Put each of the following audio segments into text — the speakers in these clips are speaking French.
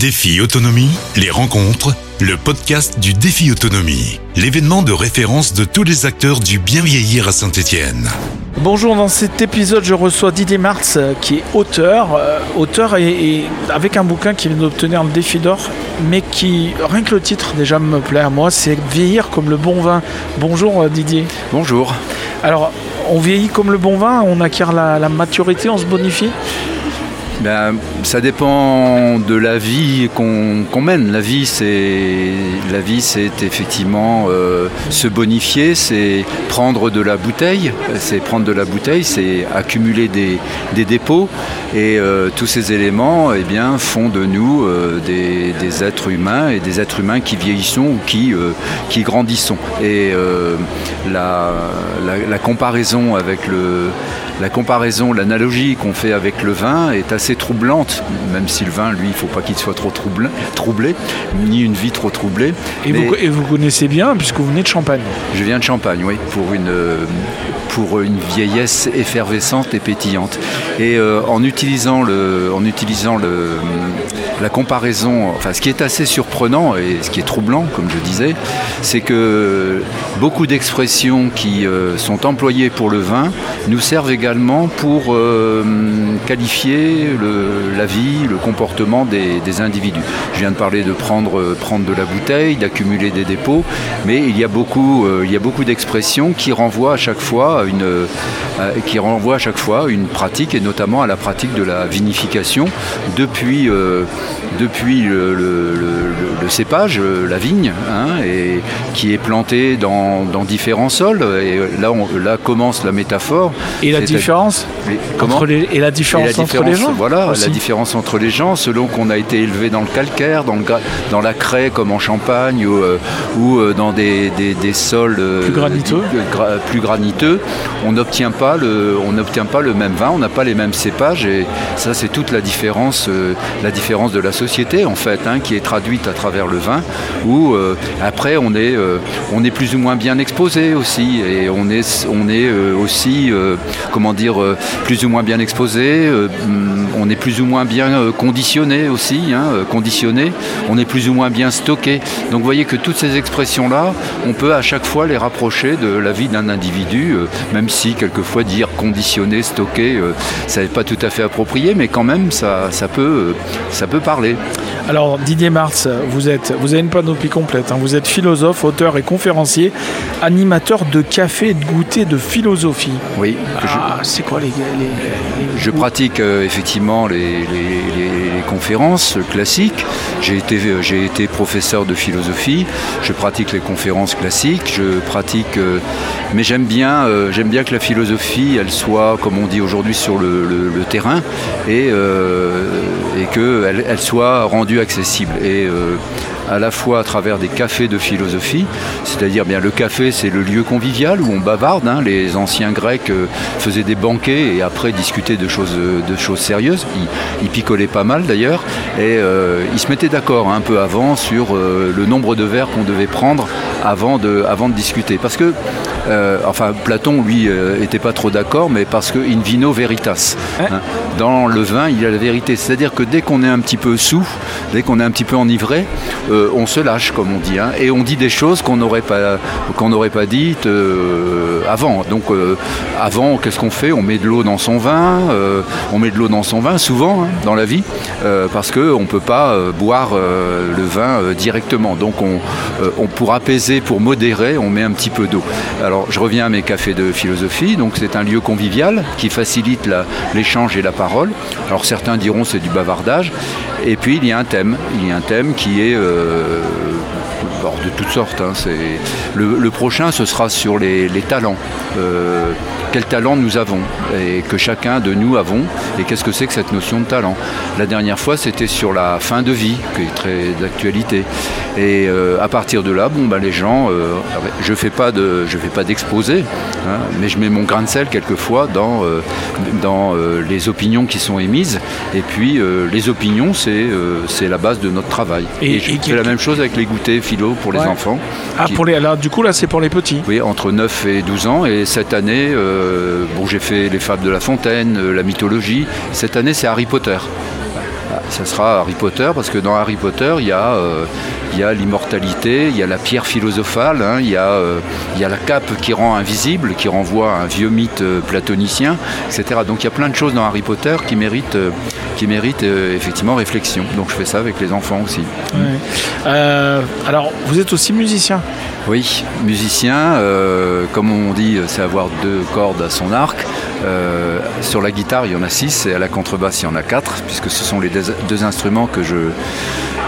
Défi Autonomie, les rencontres, le podcast du Défi Autonomie, l'événement de référence de tous les acteurs du bien vieillir à Saint-Étienne. Bonjour, dans cet épisode, je reçois Didier Martz, euh, qui est auteur, euh, auteur et, avec un bouquin qui vient d'obtenir le défi d'or, mais qui, rien que le titre déjà me plaît à moi, c'est Vieillir comme le bon vin. Bonjour euh, Didier. Bonjour. Alors, on vieillit comme le bon vin, on acquiert la maturité, on se bonifie? Ben, ça dépend de la vie qu'on mène. La vie, c'est effectivement euh, se bonifier, c'est prendre de la bouteille, c'est prendre de la bouteille, c'est accumuler des, dépôts, et euh, tous ces éléments, eh bien, font de nous euh, des, êtres humains et des êtres humains qui vieillissons ou qui qui grandissons. Et la comparaison avec le la comparaison, l'analogie qu'on fait avec le vin est assez troublante, même si le vin, lui, il ne faut pas qu'il soit trop troublé, ni une vie trop troublée. Et, vous, et, vous, connaissez bien, puisque vous venez de Champagne. Je viens de Champagne, oui, pour une, pour une vieillesse effervescente et pétillante. Et euh, en utilisant, le, en utilisant le, la comparaison, enfin ce qui est assez surprenant et ce qui est troublant, comme je disais, c'est que beaucoup d'expressions qui euh, sont employées pour le vin nous servent également pour euh, qualifier la vie, le comportement des, individus. Je viens de parler de prendre, prendre de la bouteille, d'accumuler des dépôts, mais il y a beaucoup, beaucoup d'expressions qui renvoient à chaque fois une, euh, qui renvoie à chaque fois une pratique, et notamment à la pratique de la vinification depuis, euh, depuis le, cépage, euh, la vigne, hein, et qui est planté dans, différents sols. Et là, on, là commence la métaphore. Et la différence entre les, et la différence, entre les gens Voilà, la différence entre les gens, selon qu'on a été élevé dans le calcaire, dans, le, dans la craie comme en Champagne, ou, ou dans des, des, sols plus graniteux. plus graniteux on n'obtient pas, le, pas le même vin, on n'a pas les mêmes cépages et ça c'est toute la différence, euh, la différence de la société en fait, hein, qui est traduite à travers le vin, où euh, après on est, euh, on est plus ou moins bien exposé aussi et on est, on est aussi, comment dire, plus ou moins bien exposé, on est plus ou moins bien conditionné aussi, hein, conditionné, on est plus ou moins bien stocké. Donc vous voyez que toutes ces expressions-là, on peut à chaque fois les rapprocher de la vie d'un individu même si quelquefois dire conditionner, stocker, euh, ça n'est pas tout à fait approprié, mais quand même ça, peut, euh, ça peut parler. Alors Didier Martz, vous, êtes, vous avez une panoplie complète. Hein. Vous êtes philosophe, auteur et conférencier, animateur de café, de goûter, de philosophie. Oui. Ah, c'est quoi les, Je pratique euh, effectivement les, conférences classiques. J'ai été, j'ai été professeur de philosophie. Je pratique les conférences classiques. Je pratique, mais j'aime bien, j'aime bien que la philosophie, soit, comme on dit aujourd'hui, sur le, terrain et, euh, qu'elle elle soit rendue accessible. Euh, à la fois à travers des cafés de philosophie, c'est-à-dire bien le café c'est le lieu convivial où on bavarde, hein. les anciens grecs euh, faisaient des banquets et après discutaient de choses, de choses sérieuses, ils, picolaient pas mal d'ailleurs, et euh, ils se mettaient d'accord un peu avant sur euh, le nombre de verres qu'on devait prendre avant de, avant de discuter. Parce que, enfin Platon lui était pas trop d'accord, mais parce que in vino veritas, hein. dans le vin il y a la vérité, c'est-à-dire que dès qu'on est un petit peu sous, dès qu'on est un petit peu enivré, euh, on se lâche, comme on dit, hein, et on dit des choses qu'on n'aurait pas, dites euh, avant. Donc, euh, avant, qu'est-ce qu'on fait? On met de l'eau dans son vin, on met de l'eau dans son vin, souvent, hein, dans la vie, parce qu'on ne peut pas boire le vin directement. Donc, on, on, pour apaiser, pour modérer, on met un petit peu d'eau. Alors, je reviens à mes cafés de philosophie. Donc, c'est un lieu convivial qui facilite l'échange et la parole. Alors, certains diront c'est du bavardage. Et puis, il y a un thème. Il y a un thème qui est euh, de toutes sortes. Hein, le, prochain, ce sera sur les, talents. Euh, quel talent nous avons et que chacun de nous avons et qu'est-ce que c'est que cette notion de talent? La dernière fois, c'était sur la fin de vie, qui est très d'actualité. Et euh, à partir de là, bon, ben, les gens, je ne fais pas d'exposé, hein, mais je mets mon grain de sel quelquefois dans, dans les opinions qui sont émises. Et puis, les opinions, c'est la base de notre travail. Et, et, je fais la même chose avec les goûters philo pour les enfants. Ah, pour les, alors du coup, là, c'est pour les petits Oui, entre 9 et 12 ans. Et cette année, euh, bon, j'ai fait les fables de La Fontaine, euh, la mythologie. Cette année, c'est Harry Potter. ça sera Harry Potter, parce que dans Harry Potter, il y a, il y a l'immortalité, il y a la pierre philosophale, hein, il, y a, il y a la cape qui rend invisible, qui renvoie à un vieux mythe platonicien, etc. Donc il y a plein de choses dans Harry Potter qui méritent, qui méritent effectivement réflexion. Donc je fais ça avec les enfants aussi. alors, vous êtes aussi musicien? Oui, musicien, euh, comme on dit, c'est avoir deux cordes à son arc. Euh, sur la guitare, il y en a six et à la contrebasse, il y en a quatre, puisque ce sont les deux instruments que je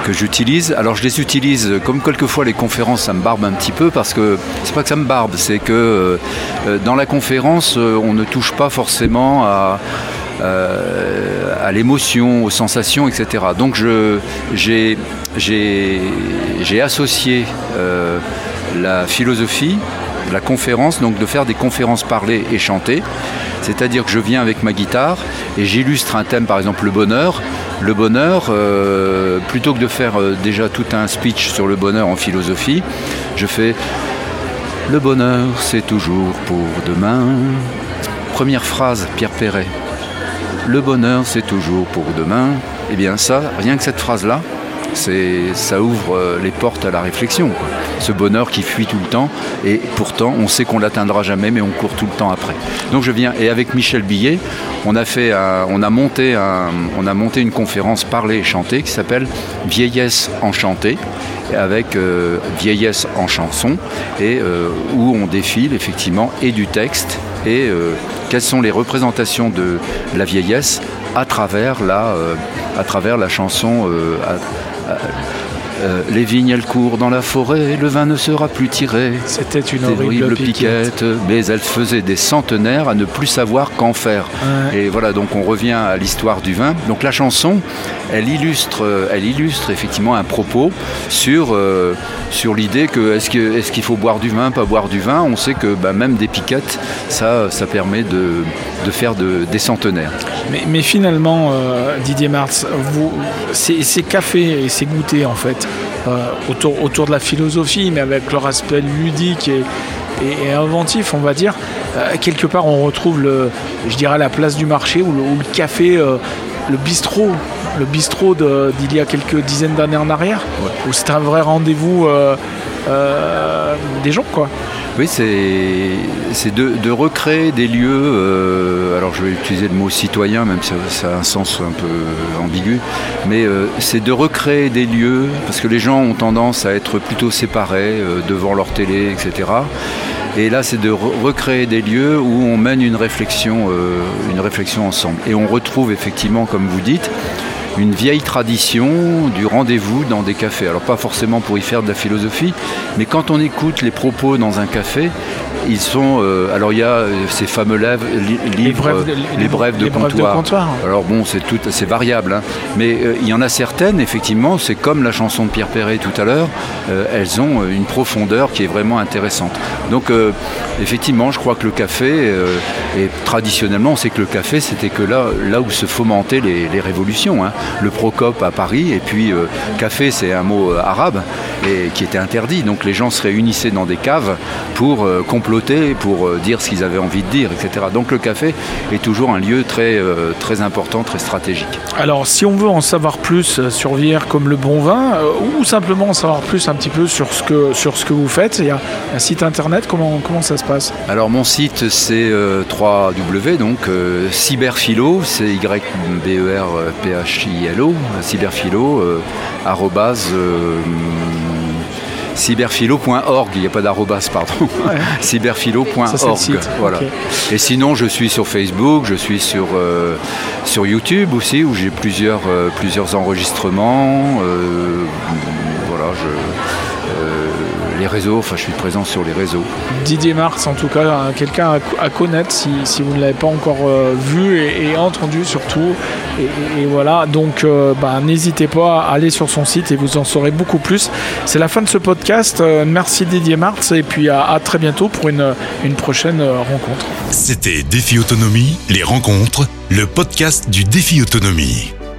que j'utilise. Alors je les utilise comme quelquefois les conférences, ça me barbe un petit peu parce que c'est pas que ça me barbe, c'est que euh, dans la conférence, on ne touche pas forcément à à l'émotion, aux sensations, etc. Donc j'ai associé la philosophie, la conférence, donc de faire des conférences parlées et chantées. C'est-à-dire que je viens avec ma guitare et j'illustre un thème, par exemple le bonheur. Le bonheur, euh, plutôt que de faire euh, déjà tout un speech sur le bonheur en philosophie, je fais Le bonheur, c'est toujours pour demain. Première phrase, Pierre Perret. Le bonheur, c'est toujours pour demain. Eh bien ça, rien que cette phrase-là, ça ouvre euh, les portes à la réflexion. Ce bonheur qui fuit tout le temps et pourtant on sait qu'on l'atteindra jamais mais on court tout le temps après. Donc je viens et avec Michel Billet, on a fait, on a monté, on a monté une conférence parler et chanter qui s'appelle Vieillesse enchantée avec euh, Vieillesse en chanson et euh, où on défile effectivement et du texte et quelles sont les représentations de la vieillesse à travers la, à travers la chanson, euh, euh, les vignes elles courent dans la forêt, le vin ne sera plus tiré. C'était une horrible, piquette. Mais elle faisait des centenaires à ne plus savoir qu'en faire. Et voilà, donc on revient à l'histoire du vin. Donc la chanson, elle illustre, elle illustre effectivement un propos sur, euh, sur l'idée que est-ce qu'il est faut boire du vin, pas boire du vin. On sait que bah, même des piquettes, ça, ça permet de, de faire de, des centenaires. Mais, mais finalement, Didier Martz, vous, ces, ces cafés et ces goûters en fait, euh, autour, autour de la philosophie, mais avec leur aspect ludique et, inventif, on va dire. Euh, quelque part, on retrouve, le, je dirais, la place du marché ou le, café, euh, le bistrot, le bistrot d'il y a quelques dizaines d'années en arrière, où c'est un vrai rendez-vous des gens, quoi. Oui, c'est de, recréer des lieux, euh, alors je vais utiliser le mot citoyen, même si ça, a un sens un peu ambigu, mais euh, c'est de recréer des lieux, parce que les gens ont tendance à être plutôt séparés euh, devant leur télé, etc. Et là, c'est de recréer des lieux où on mène une réflexion ensemble. Et on retrouve effectivement, comme vous dites, une vieille tradition du rendez-vous dans des cafés. Alors pas forcément pour y faire de la philosophie, mais quand on écoute les propos dans un café, ils sont. Euh, alors il y a euh, ces fameux livres, les brèves de, de, comptoir. Alors bon, c'est tout, c'est variable, hein. mais euh, il y en a certaines, effectivement, c'est comme la chanson de Pierre Perret tout à l'heure, elles ont une profondeur qui est vraiment intéressante. Donc effectivement, je crois que le café, et traditionnellement, on sait que le café, c'était que là, là où se fomentaient les, révolutions. Hein. Le Procope à Paris, et puis café, c'est un mot arabe et qui était interdit. Donc les gens se réunissaient dans des caves pour comploter pour euh, dire ce qu'ils avaient envie de dire, etc. Donc le café est toujours un lieu très, euh, très important, très stratégique. Alors si on veut en savoir plus euh, sur Vierre comme le bon vin, ou simplement en savoir plus un petit peu sur ce que, sur ce que vous faites, il y a un site internet, comment, comment ça se passe? Alors mon site c'est 3W, donc cyberphilo, c'est Y-B-E-R-P-H-I-L-O, cyberphilo, arrobase cyberphilo.org, il n'y a pas d'arrobas, pardon. cyberphilo.org. Voilà. Et sinon, je suis sur Facebook, je suis sur, euh, sur YouTube aussi, où j'ai plusieurs, euh, plusieurs enregistrements. Euh, voilà, je les réseaux, enfin je suis présent sur les réseaux. Didier Marx, en tout cas, quelqu'un à, connaître si, vous ne l'avez pas encore euh, vu et, entendu surtout. Et, voilà, donc euh, bah, n'hésitez pas à aller sur son site et vous en saurez beaucoup plus. C'est la fin de ce podcast. Euh, merci Didier Marx et puis à, très bientôt pour une, une prochaine rencontre. C'était Défi Autonomie, les rencontres, le podcast du Défi Autonomie.